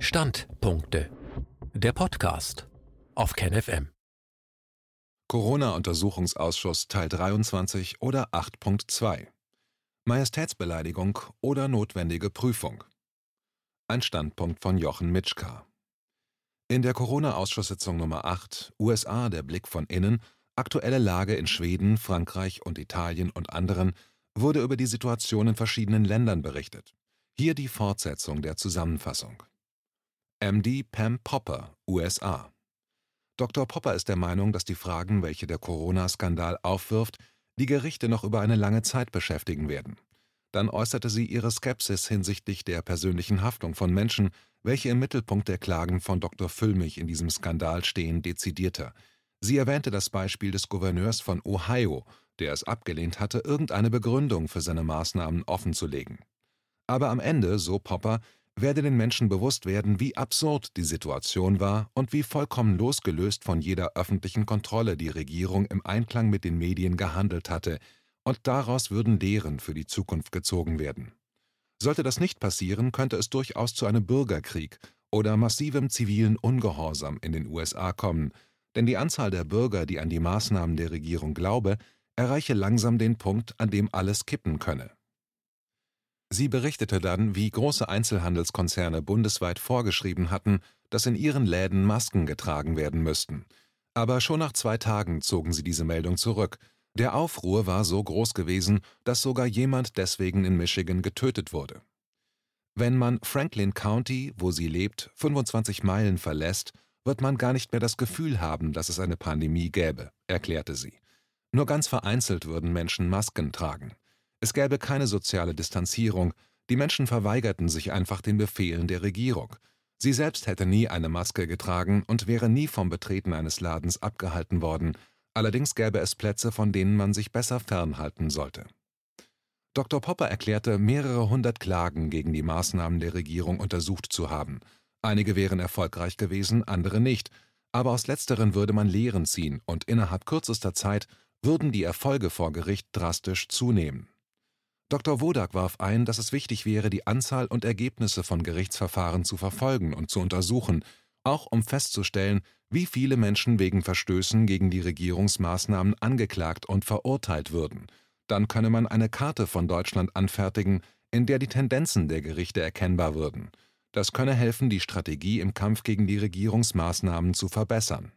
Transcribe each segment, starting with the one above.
Standpunkte. Der Podcast auf KenFM. Corona-Untersuchungsausschuss Teil 23 oder 8.2. Majestätsbeleidigung oder notwendige Prüfung. Ein Standpunkt von Jochen Mitschka. In der Corona-Ausschusssitzung Nummer 8, USA, der Blick von innen, aktuelle Lage in Schweden, Frankreich und Italien und anderen, wurde über die Situation in verschiedenen Ländern berichtet. Hier die Fortsetzung der Zusammenfassung. MD Pam Popper, USA. Dr. Popper ist der Meinung, dass die Fragen, welche der Corona-Skandal aufwirft, die Gerichte noch über eine lange Zeit beschäftigen werden. Dann äußerte sie ihre Skepsis hinsichtlich der persönlichen Haftung von Menschen, welche im Mittelpunkt der Klagen von Dr. Füllmich in diesem Skandal stehen, dezidierter. Sie erwähnte das Beispiel des Gouverneurs von Ohio, der es abgelehnt hatte, irgendeine Begründung für seine Maßnahmen offenzulegen. Aber am Ende, so Popper, werde den Menschen bewusst werden, wie absurd die Situation war und wie vollkommen losgelöst von jeder öffentlichen Kontrolle die Regierung im Einklang mit den Medien gehandelt hatte, und daraus würden Lehren für die Zukunft gezogen werden. Sollte das nicht passieren, könnte es durchaus zu einem Bürgerkrieg oder massivem zivilen Ungehorsam in den USA kommen, denn die Anzahl der Bürger, die an die Maßnahmen der Regierung glaube, erreiche langsam den Punkt, an dem alles kippen könne. Sie berichtete dann, wie große Einzelhandelskonzerne bundesweit vorgeschrieben hatten, dass in ihren Läden Masken getragen werden müssten. Aber schon nach zwei Tagen zogen sie diese Meldung zurück. Der Aufruhr war so groß gewesen, dass sogar jemand deswegen in Michigan getötet wurde. Wenn man Franklin County, wo sie lebt, 25 Meilen verlässt, wird man gar nicht mehr das Gefühl haben, dass es eine Pandemie gäbe, erklärte sie. Nur ganz vereinzelt würden Menschen Masken tragen. Es gäbe keine soziale Distanzierung, die Menschen verweigerten sich einfach den Befehlen der Regierung. Sie selbst hätte nie eine Maske getragen und wäre nie vom Betreten eines Ladens abgehalten worden, allerdings gäbe es Plätze, von denen man sich besser fernhalten sollte. Dr. Popper erklärte, mehrere hundert Klagen gegen die Maßnahmen der Regierung untersucht zu haben. Einige wären erfolgreich gewesen, andere nicht, aber aus letzteren würde man Lehren ziehen und innerhalb kürzester Zeit würden die Erfolge vor Gericht drastisch zunehmen. Dr. Wodak warf ein, dass es wichtig wäre, die Anzahl und Ergebnisse von Gerichtsverfahren zu verfolgen und zu untersuchen, auch um festzustellen, wie viele Menschen wegen Verstößen gegen die Regierungsmaßnahmen angeklagt und verurteilt würden. Dann könne man eine Karte von Deutschland anfertigen, in der die Tendenzen der Gerichte erkennbar würden. Das könne helfen, die Strategie im Kampf gegen die Regierungsmaßnahmen zu verbessern.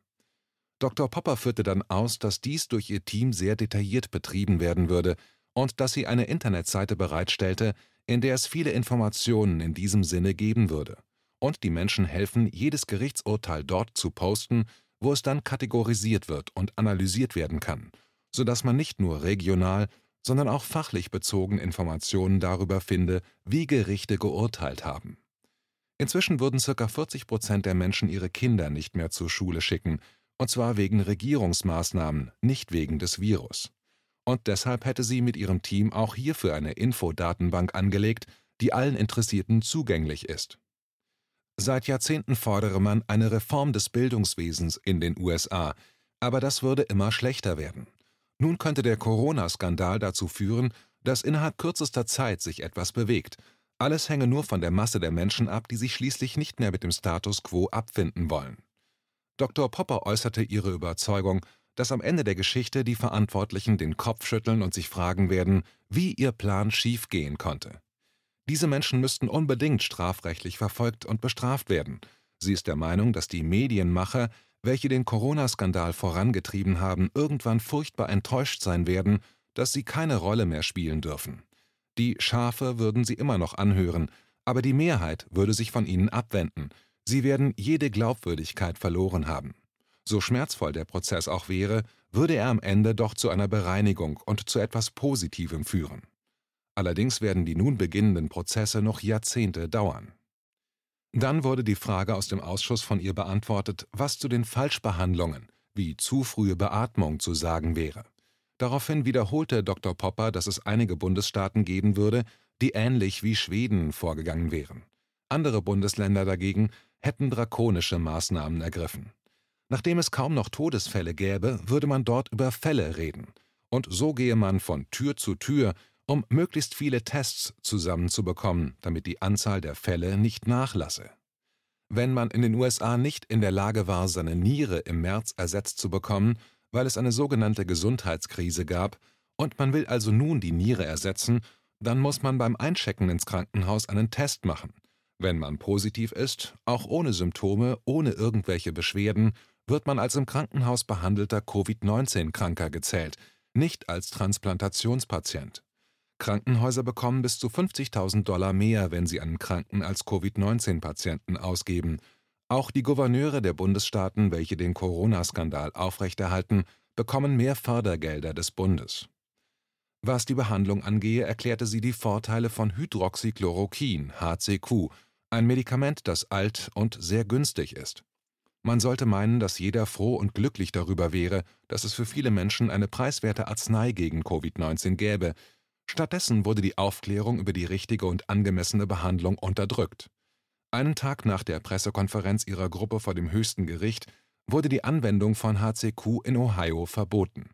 Dr. Popper führte dann aus, dass dies durch ihr Team sehr detailliert betrieben werden würde, und dass sie eine Internetseite bereitstellte, in der es viele Informationen in diesem Sinne geben würde und die Menschen helfen, jedes Gerichtsurteil dort zu posten, wo es dann kategorisiert wird und analysiert werden kann, sodass man nicht nur regional, sondern auch fachlich bezogen Informationen darüber finde, wie Gerichte geurteilt haben. Inzwischen würden ca. 40 Prozent der Menschen ihre Kinder nicht mehr zur Schule schicken, und zwar wegen Regierungsmaßnahmen, nicht wegen des Virus und deshalb hätte sie mit ihrem Team auch hierfür eine Infodatenbank angelegt, die allen Interessierten zugänglich ist. Seit Jahrzehnten fordere man eine Reform des Bildungswesens in den USA, aber das würde immer schlechter werden. Nun könnte der Corona-Skandal dazu führen, dass innerhalb kürzester Zeit sich etwas bewegt. Alles hänge nur von der Masse der Menschen ab, die sich schließlich nicht mehr mit dem Status quo abfinden wollen. Dr. Popper äußerte ihre Überzeugung, dass am Ende der Geschichte die Verantwortlichen den Kopf schütteln und sich fragen werden, wie ihr Plan schiefgehen konnte. Diese Menschen müssten unbedingt strafrechtlich verfolgt und bestraft werden. Sie ist der Meinung, dass die Medienmacher, welche den Corona-Skandal vorangetrieben haben, irgendwann furchtbar enttäuscht sein werden, dass sie keine Rolle mehr spielen dürfen. Die Schafe würden sie immer noch anhören, aber die Mehrheit würde sich von ihnen abwenden. Sie werden jede Glaubwürdigkeit verloren haben. So schmerzvoll der Prozess auch wäre, würde er am Ende doch zu einer Bereinigung und zu etwas Positivem führen. Allerdings werden die nun beginnenden Prozesse noch Jahrzehnte dauern. Dann wurde die Frage aus dem Ausschuss von ihr beantwortet, was zu den Falschbehandlungen wie zu frühe Beatmung zu sagen wäre. Daraufhin wiederholte Dr. Popper, dass es einige Bundesstaaten geben würde, die ähnlich wie Schweden vorgegangen wären. Andere Bundesländer dagegen hätten drakonische Maßnahmen ergriffen. Nachdem es kaum noch Todesfälle gäbe, würde man dort über Fälle reden. Und so gehe man von Tür zu Tür, um möglichst viele Tests zusammenzubekommen, damit die Anzahl der Fälle nicht nachlasse. Wenn man in den USA nicht in der Lage war, seine Niere im März ersetzt zu bekommen, weil es eine sogenannte Gesundheitskrise gab, und man will also nun die Niere ersetzen, dann muss man beim Einchecken ins Krankenhaus einen Test machen. Wenn man positiv ist, auch ohne Symptome, ohne irgendwelche Beschwerden, wird man als im Krankenhaus behandelter Covid-19-Kranker gezählt, nicht als Transplantationspatient. Krankenhäuser bekommen bis zu 50.000 Dollar mehr, wenn sie einen Kranken als Covid-19-Patienten ausgeben. Auch die Gouverneure der Bundesstaaten, welche den Corona-Skandal aufrechterhalten, bekommen mehr Fördergelder des Bundes. Was die Behandlung angehe, erklärte sie die Vorteile von Hydroxychloroquin (HCQ), ein Medikament, das alt und sehr günstig ist. Man sollte meinen, dass jeder froh und glücklich darüber wäre, dass es für viele Menschen eine preiswerte Arznei gegen Covid-19 gäbe, Stattdessen wurde die Aufklärung über die richtige und angemessene Behandlung unterdrückt. Einen Tag nach der Pressekonferenz ihrer Gruppe vor dem höchsten Gericht wurde die Anwendung von HCQ in Ohio verboten.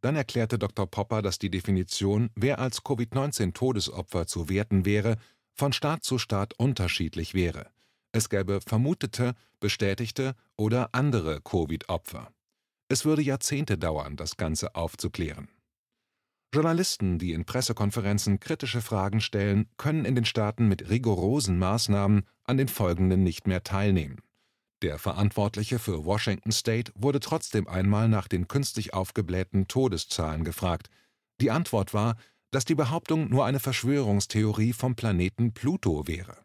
Dann erklärte Dr. Popper, dass die Definition, wer als Covid-19-Todesopfer zu werten wäre, von Staat zu Staat unterschiedlich wäre. Es gäbe vermutete, bestätigte oder andere Covid-Opfer. Es würde Jahrzehnte dauern, das Ganze aufzuklären. Journalisten, die in Pressekonferenzen kritische Fragen stellen, können in den Staaten mit rigorosen Maßnahmen an den folgenden nicht mehr teilnehmen. Der Verantwortliche für Washington State wurde trotzdem einmal nach den künstlich aufgeblähten Todeszahlen gefragt. Die Antwort war, dass die Behauptung nur eine Verschwörungstheorie vom Planeten Pluto wäre.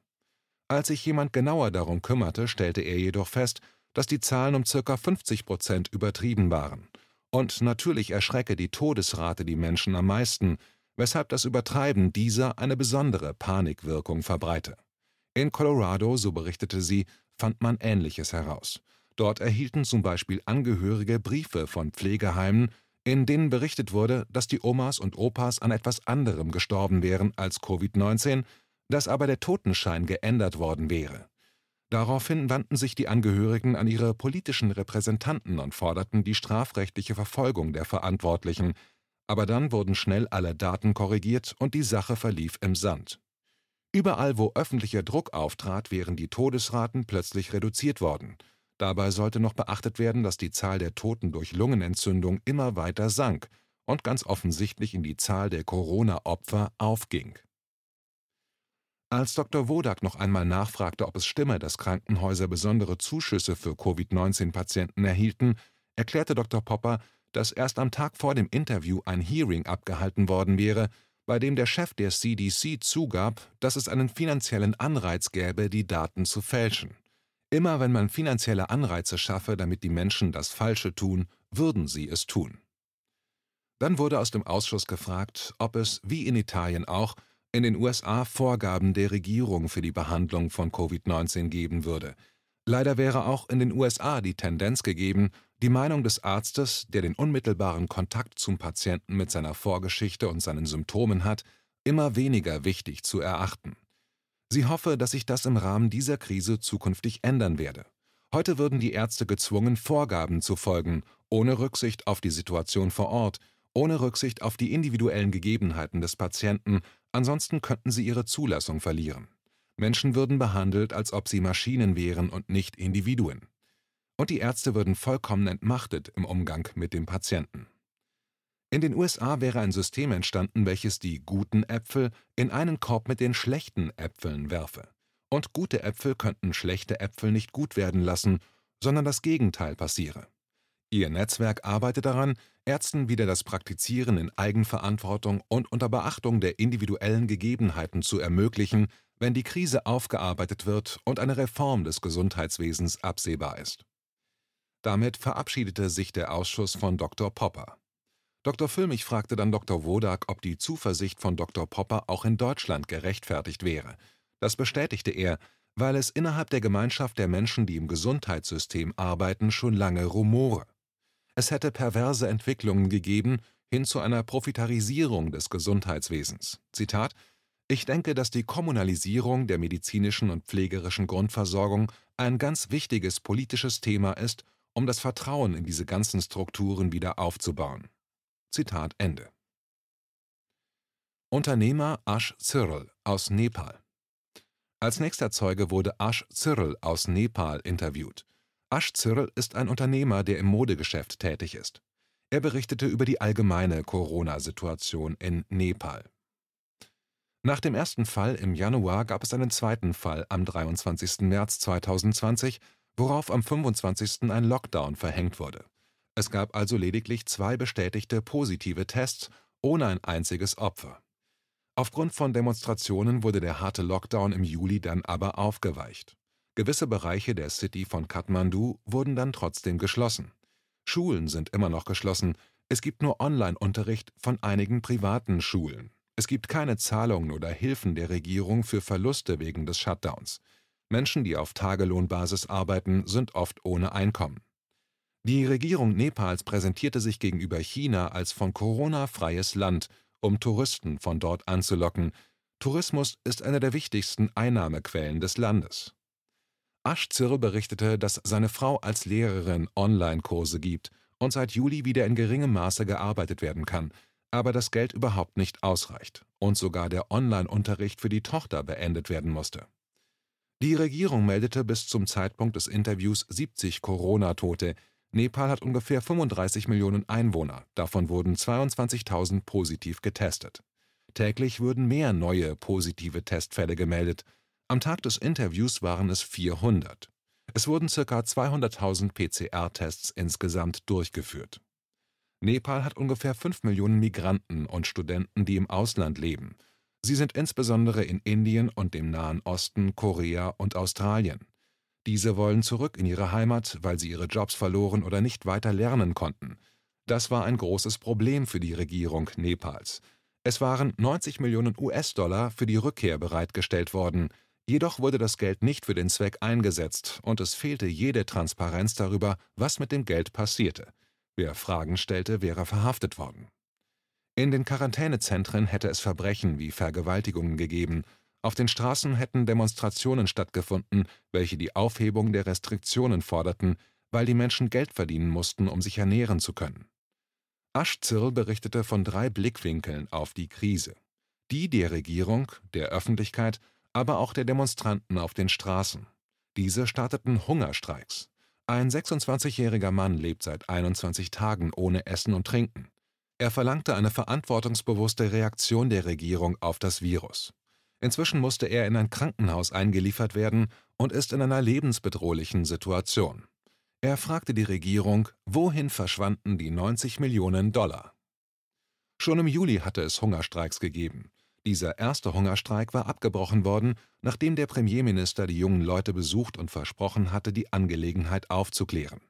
Als sich jemand genauer darum kümmerte, stellte er jedoch fest, dass die Zahlen um ca. 50 Prozent übertrieben waren und natürlich erschrecke die Todesrate die Menschen am meisten, weshalb das Übertreiben dieser eine besondere Panikwirkung verbreite. In Colorado, so berichtete sie, fand man Ähnliches heraus. Dort erhielten zum Beispiel Angehörige Briefe von Pflegeheimen, in denen berichtet wurde, dass die Omas und Opas an etwas anderem gestorben wären als Covid-19, dass aber der Totenschein geändert worden wäre. Daraufhin wandten sich die Angehörigen an ihre politischen Repräsentanten und forderten die strafrechtliche Verfolgung der Verantwortlichen, aber dann wurden schnell alle Daten korrigiert und die Sache verlief im Sand. Überall, wo öffentlicher Druck auftrat, wären die Todesraten plötzlich reduziert worden. Dabei sollte noch beachtet werden, dass die Zahl der Toten durch Lungenentzündung immer weiter sank und ganz offensichtlich in die Zahl der Corona-Opfer aufging als Dr. Wodak noch einmal nachfragte, ob es stimme, dass Krankenhäuser besondere Zuschüsse für Covid-19-Patienten erhielten, erklärte Dr. Popper, dass erst am Tag vor dem Interview ein Hearing abgehalten worden wäre, bei dem der Chef der CDC zugab, dass es einen finanziellen Anreiz gäbe, die Daten zu fälschen. Immer wenn man finanzielle Anreize schaffe, damit die Menschen das Falsche tun, würden sie es tun. Dann wurde aus dem Ausschuss gefragt, ob es, wie in Italien auch, in den USA Vorgaben der Regierung für die Behandlung von Covid-19 geben würde. Leider wäre auch in den USA die Tendenz gegeben, die Meinung des Arztes, der den unmittelbaren Kontakt zum Patienten mit seiner Vorgeschichte und seinen Symptomen hat, immer weniger wichtig zu erachten. Sie hoffe, dass sich das im Rahmen dieser Krise zukünftig ändern werde. Heute würden die Ärzte gezwungen, Vorgaben zu folgen, ohne Rücksicht auf die Situation vor Ort, ohne Rücksicht auf die individuellen Gegebenheiten des Patienten Ansonsten könnten sie ihre Zulassung verlieren. Menschen würden behandelt, als ob sie Maschinen wären und nicht Individuen. Und die Ärzte würden vollkommen entmachtet im Umgang mit dem Patienten. In den USA wäre ein System entstanden, welches die guten Äpfel in einen Korb mit den schlechten Äpfeln werfe. Und gute Äpfel könnten schlechte Äpfel nicht gut werden lassen, sondern das Gegenteil passiere. Ihr Netzwerk arbeitet daran, Ärzten wieder das Praktizieren in Eigenverantwortung und unter Beachtung der individuellen Gegebenheiten zu ermöglichen, wenn die Krise aufgearbeitet wird und eine Reform des Gesundheitswesens absehbar ist. Damit verabschiedete sich der Ausschuss von Dr. Popper. Dr. Füllmich fragte dann Dr. Wodak, ob die Zuversicht von Dr. Popper auch in Deutschland gerechtfertigt wäre. Das bestätigte er, weil es innerhalb der Gemeinschaft der Menschen, die im Gesundheitssystem arbeiten, schon lange rumore. Es hätte perverse Entwicklungen gegeben hin zu einer Profitarisierung des Gesundheitswesens. Zitat ich denke, dass die Kommunalisierung der medizinischen und pflegerischen Grundversorgung ein ganz wichtiges politisches Thema ist, um das Vertrauen in diese ganzen Strukturen wieder aufzubauen. Zitat Ende. Unternehmer Ash Cyril aus Nepal Als nächster Zeuge wurde Ash Cyril aus Nepal interviewt. Ash Cyril ist ein Unternehmer, der im Modegeschäft tätig ist. Er berichtete über die allgemeine Corona-Situation in Nepal. Nach dem ersten Fall im Januar gab es einen zweiten Fall am 23. März 2020, worauf am 25. ein Lockdown verhängt wurde. Es gab also lediglich zwei bestätigte positive Tests ohne ein einziges Opfer. Aufgrund von Demonstrationen wurde der harte Lockdown im Juli dann aber aufgeweicht. Gewisse Bereiche der City von Kathmandu wurden dann trotzdem geschlossen. Schulen sind immer noch geschlossen, es gibt nur Online-Unterricht von einigen privaten Schulen. Es gibt keine Zahlungen oder Hilfen der Regierung für Verluste wegen des Shutdowns. Menschen, die auf Tagelohnbasis arbeiten, sind oft ohne Einkommen. Die Regierung Nepals präsentierte sich gegenüber China als von Corona freies Land um Touristen von dort anzulocken. Tourismus ist eine der wichtigsten Einnahmequellen des Landes. Aschzirr berichtete, dass seine Frau als Lehrerin Online-Kurse gibt und seit Juli wieder in geringem Maße gearbeitet werden kann, aber das Geld überhaupt nicht ausreicht und sogar der Online-Unterricht für die Tochter beendet werden musste. Die Regierung meldete bis zum Zeitpunkt des Interviews 70 Corona-Tote, Nepal hat ungefähr 35 Millionen Einwohner, davon wurden 22.000 positiv getestet. Täglich würden mehr neue positive Testfälle gemeldet. Am Tag des Interviews waren es 400. Es wurden ca. 200.000 PCR-Tests insgesamt durchgeführt. Nepal hat ungefähr 5 Millionen Migranten und Studenten, die im Ausland leben. Sie sind insbesondere in Indien und dem Nahen Osten, Korea und Australien. Diese wollen zurück in ihre Heimat, weil sie ihre Jobs verloren oder nicht weiter lernen konnten. Das war ein großes Problem für die Regierung Nepals. Es waren 90 Millionen US-Dollar für die Rückkehr bereitgestellt worden, jedoch wurde das Geld nicht für den Zweck eingesetzt und es fehlte jede Transparenz darüber, was mit dem Geld passierte. Wer Fragen stellte, wäre verhaftet worden. In den Quarantänezentren hätte es Verbrechen wie Vergewaltigungen gegeben, auf den Straßen hätten Demonstrationen stattgefunden, welche die Aufhebung der Restriktionen forderten, weil die Menschen Geld verdienen mussten, um sich ernähren zu können. Aschzirl berichtete von drei Blickwinkeln auf die Krise. Die der Regierung, der Öffentlichkeit, aber auch der Demonstranten auf den Straßen. Diese starteten Hungerstreiks. Ein 26-jähriger Mann lebt seit 21 Tagen ohne Essen und Trinken. Er verlangte eine verantwortungsbewusste Reaktion der Regierung auf das Virus. Inzwischen musste er in ein Krankenhaus eingeliefert werden und ist in einer lebensbedrohlichen Situation. Er fragte die Regierung, wohin verschwanden die 90 Millionen Dollar? Schon im Juli hatte es Hungerstreiks gegeben. Dieser erste Hungerstreik war abgebrochen worden, nachdem der Premierminister die jungen Leute besucht und versprochen hatte, die Angelegenheit aufzuklären.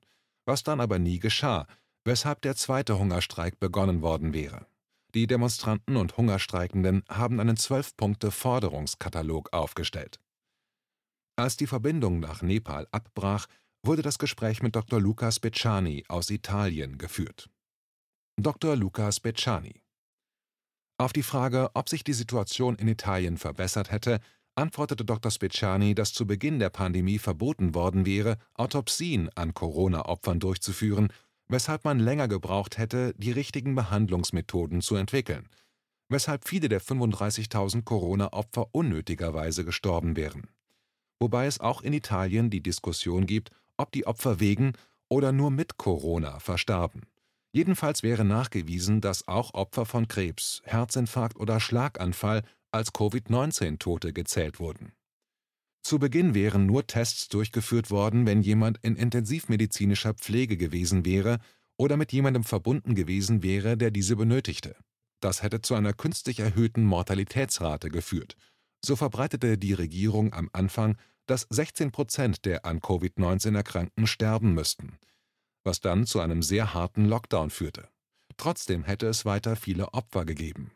Was dann aber nie geschah, weshalb der zweite Hungerstreik begonnen worden wäre. Die Demonstranten und Hungerstreikenden haben einen Zwölf-Punkte-Forderungskatalog aufgestellt. Als die Verbindung nach Nepal abbrach, wurde das Gespräch mit Dr. Luca Speciani aus Italien geführt. Dr. Luca Speciani Auf die Frage, ob sich die Situation in Italien verbessert hätte, antwortete Dr. Speciani, dass zu Beginn der Pandemie verboten worden wäre, Autopsien an Corona-Opfern durchzuführen weshalb man länger gebraucht hätte, die richtigen Behandlungsmethoden zu entwickeln, weshalb viele der 35.000 Corona-Opfer unnötigerweise gestorben wären. Wobei es auch in Italien die Diskussion gibt, ob die Opfer wegen oder nur mit Corona verstarben. Jedenfalls wäre nachgewiesen, dass auch Opfer von Krebs, Herzinfarkt oder Schlaganfall als Covid-19-Tote gezählt wurden. Zu Beginn wären nur Tests durchgeführt worden, wenn jemand in intensivmedizinischer Pflege gewesen wäre oder mit jemandem verbunden gewesen wäre, der diese benötigte. Das hätte zu einer künstlich erhöhten Mortalitätsrate geführt. So verbreitete die Regierung am Anfang, dass 16 Prozent der an Covid-19 Erkrankten sterben müssten, was dann zu einem sehr harten Lockdown führte. Trotzdem hätte es weiter viele Opfer gegeben.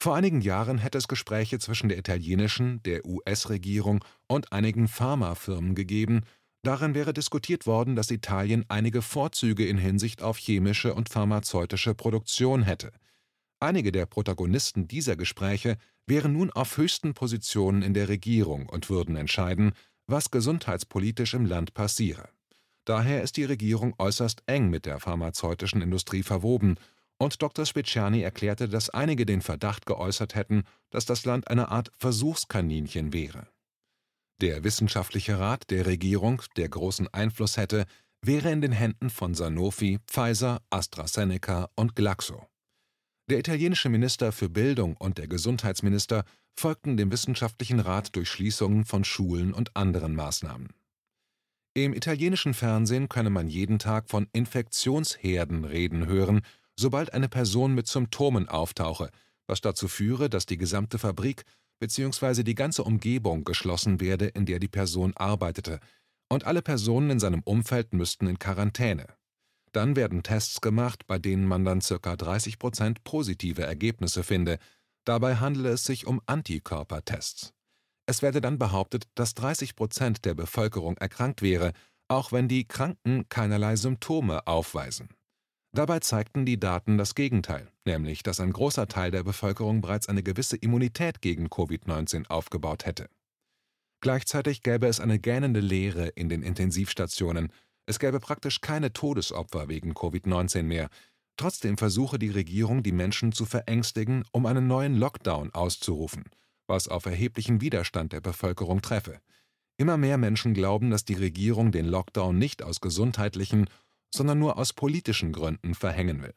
Vor einigen Jahren hätte es Gespräche zwischen der italienischen, der US-Regierung und einigen Pharmafirmen gegeben, darin wäre diskutiert worden, dass Italien einige Vorzüge in Hinsicht auf chemische und pharmazeutische Produktion hätte. Einige der Protagonisten dieser Gespräche wären nun auf höchsten Positionen in der Regierung und würden entscheiden, was gesundheitspolitisch im Land passiere. Daher ist die Regierung äußerst eng mit der pharmazeutischen Industrie verwoben und Dr. Speciani erklärte, dass einige den Verdacht geäußert hätten, dass das Land eine Art Versuchskaninchen wäre. Der wissenschaftliche Rat der Regierung, der großen Einfluss hätte, wäre in den Händen von Sanofi, Pfizer, AstraZeneca und Glaxo. Der italienische Minister für Bildung und der Gesundheitsminister folgten dem wissenschaftlichen Rat durch Schließungen von Schulen und anderen Maßnahmen. Im italienischen Fernsehen könne man jeden Tag von Infektionsherden reden hören, sobald eine Person mit Symptomen auftauche, was dazu führe, dass die gesamte Fabrik bzw. die ganze Umgebung geschlossen werde, in der die Person arbeitete, und alle Personen in seinem Umfeld müssten in Quarantäne. Dann werden Tests gemacht, bei denen man dann ca. 30 Prozent positive Ergebnisse finde. Dabei handele es sich um Antikörpertests. Es werde dann behauptet, dass 30 Prozent der Bevölkerung erkrankt wäre, auch wenn die Kranken keinerlei Symptome aufweisen. Dabei zeigten die Daten das Gegenteil, nämlich dass ein großer Teil der Bevölkerung bereits eine gewisse Immunität gegen Covid-19 aufgebaut hätte. Gleichzeitig gäbe es eine gähnende Leere in den Intensivstationen, es gäbe praktisch keine Todesopfer wegen Covid-19 mehr. Trotzdem versuche die Regierung, die Menschen zu verängstigen, um einen neuen Lockdown auszurufen, was auf erheblichen Widerstand der Bevölkerung treffe. Immer mehr Menschen glauben, dass die Regierung den Lockdown nicht aus gesundheitlichen, sondern nur aus politischen Gründen verhängen will.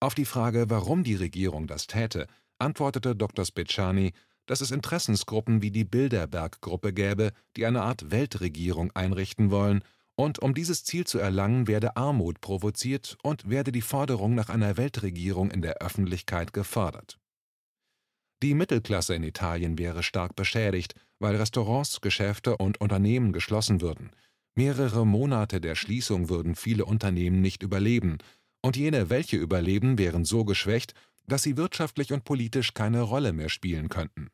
Auf die Frage, warum die Regierung das täte, antwortete Dr. Speciani, dass es Interessensgruppen wie die Bilderberg-Gruppe gäbe, die eine Art Weltregierung einrichten wollen und um dieses Ziel zu erlangen, werde Armut provoziert und werde die Forderung nach einer Weltregierung in der Öffentlichkeit gefördert. Die Mittelklasse in Italien wäre stark beschädigt, weil Restaurants, Geschäfte und Unternehmen geschlossen würden. Mehrere Monate der Schließung würden viele Unternehmen nicht überleben, und jene, welche überleben, wären so geschwächt, dass sie wirtschaftlich und politisch keine Rolle mehr spielen könnten.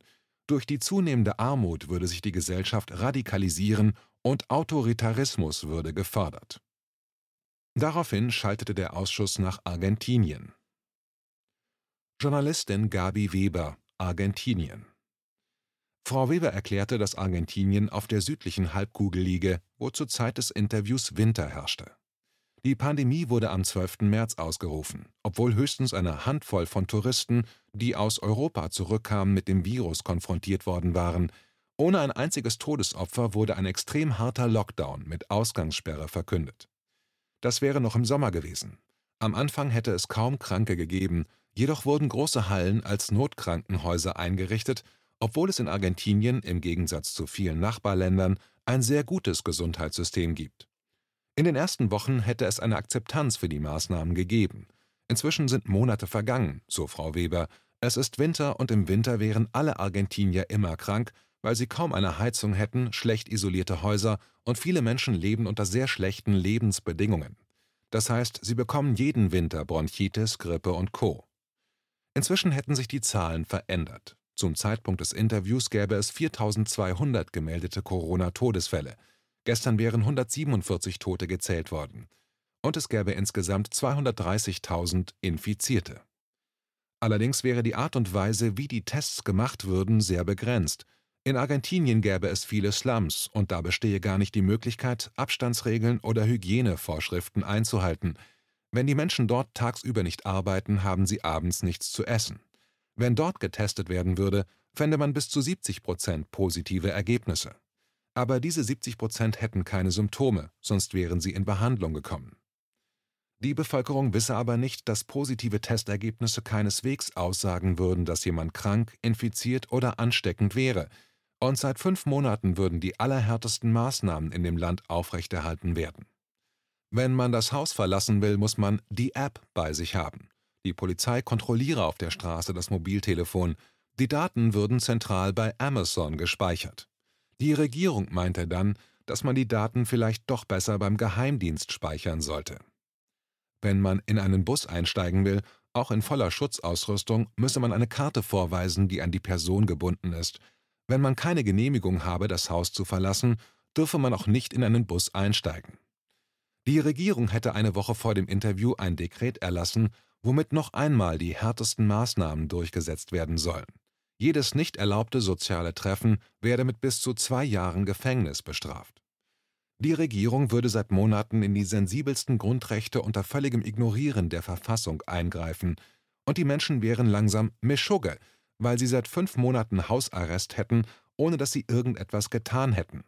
Durch die zunehmende Armut würde sich die Gesellschaft radikalisieren und Autoritarismus würde gefördert. Daraufhin schaltete der Ausschuss nach Argentinien. Journalistin Gabi Weber, Argentinien. Frau Weber erklärte, dass Argentinien auf der südlichen Halbkugel liege, wo zur Zeit des Interviews Winter herrschte. Die Pandemie wurde am 12. März ausgerufen, obwohl höchstens eine Handvoll von Touristen, die aus Europa zurückkamen, mit dem Virus konfrontiert worden waren, ohne ein einziges Todesopfer wurde ein extrem harter Lockdown mit Ausgangssperre verkündet. Das wäre noch im Sommer gewesen. Am Anfang hätte es kaum Kranke gegeben, jedoch wurden große Hallen als Notkrankenhäuser eingerichtet, obwohl es in Argentinien im Gegensatz zu vielen Nachbarländern ein sehr gutes Gesundheitssystem gibt. In den ersten Wochen hätte es eine Akzeptanz für die Maßnahmen gegeben. Inzwischen sind Monate vergangen, so Frau Weber. Es ist Winter und im Winter wären alle Argentinier immer krank, weil sie kaum eine Heizung hätten, schlecht isolierte Häuser und viele Menschen leben unter sehr schlechten Lebensbedingungen. Das heißt, sie bekommen jeden Winter Bronchitis, Grippe und Co. Inzwischen hätten sich die Zahlen verändert. Zum Zeitpunkt des Interviews gäbe es 4200 gemeldete Corona-Todesfälle. Gestern wären 147 Tote gezählt worden. Und es gäbe insgesamt 230.000 Infizierte. Allerdings wäre die Art und Weise, wie die Tests gemacht würden, sehr begrenzt. In Argentinien gäbe es viele Slums, und da bestehe gar nicht die Möglichkeit, Abstandsregeln oder Hygienevorschriften einzuhalten. Wenn die Menschen dort tagsüber nicht arbeiten, haben sie abends nichts zu essen. Wenn dort getestet werden würde, fände man bis zu 70 Prozent positive Ergebnisse. Aber diese 70 Prozent hätten keine Symptome, sonst wären sie in Behandlung gekommen. Die Bevölkerung wisse aber nicht, dass positive Testergebnisse keineswegs aussagen würden, dass jemand krank, infiziert oder ansteckend wäre, und seit fünf Monaten würden die allerhärtesten Maßnahmen in dem Land aufrechterhalten werden. Wenn man das Haus verlassen will, muss man die App bei sich haben. Die Polizei kontrolliere auf der Straße das Mobiltelefon. Die Daten würden zentral bei Amazon gespeichert. Die Regierung meinte dann, dass man die Daten vielleicht doch besser beim Geheimdienst speichern sollte. Wenn man in einen Bus einsteigen will, auch in voller Schutzausrüstung, müsse man eine Karte vorweisen, die an die Person gebunden ist. Wenn man keine Genehmigung habe, das Haus zu verlassen, dürfe man auch nicht in einen Bus einsteigen. Die Regierung hätte eine Woche vor dem Interview ein Dekret erlassen, womit noch einmal die härtesten Maßnahmen durchgesetzt werden sollen. Jedes nicht erlaubte soziale Treffen werde mit bis zu zwei Jahren Gefängnis bestraft. Die Regierung würde seit Monaten in die sensibelsten Grundrechte unter völligem Ignorieren der Verfassung eingreifen, und die Menschen wären langsam Meschugge, weil sie seit fünf Monaten Hausarrest hätten ohne dass sie irgendetwas getan hätten.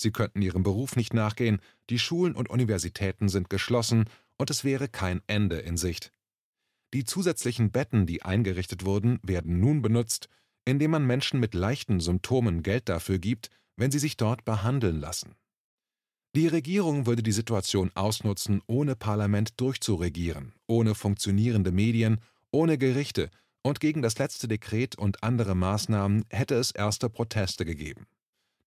Sie könnten ihrem Beruf nicht nachgehen, die Schulen und Universitäten sind geschlossen und es wäre kein Ende in Sicht. Die zusätzlichen Betten, die eingerichtet wurden, werden nun benutzt, indem man Menschen mit leichten Symptomen Geld dafür gibt, wenn sie sich dort behandeln lassen. Die Regierung würde die Situation ausnutzen, ohne Parlament durchzuregieren, ohne funktionierende Medien, ohne Gerichte, und gegen das letzte Dekret und andere Maßnahmen hätte es erste Proteste gegeben.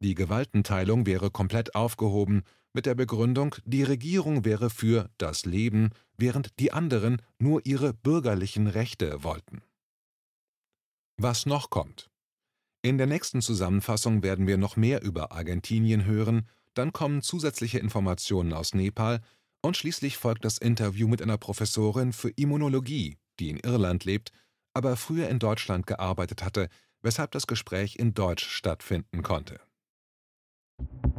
Die Gewaltenteilung wäre komplett aufgehoben, mit der Begründung, die Regierung wäre für das Leben, während die anderen nur ihre bürgerlichen Rechte wollten. Was noch kommt? In der nächsten Zusammenfassung werden wir noch mehr über Argentinien hören, dann kommen zusätzliche Informationen aus Nepal und schließlich folgt das Interview mit einer Professorin für Immunologie, die in Irland lebt, aber früher in Deutschland gearbeitet hatte, weshalb das Gespräch in Deutsch stattfinden konnte Thank you.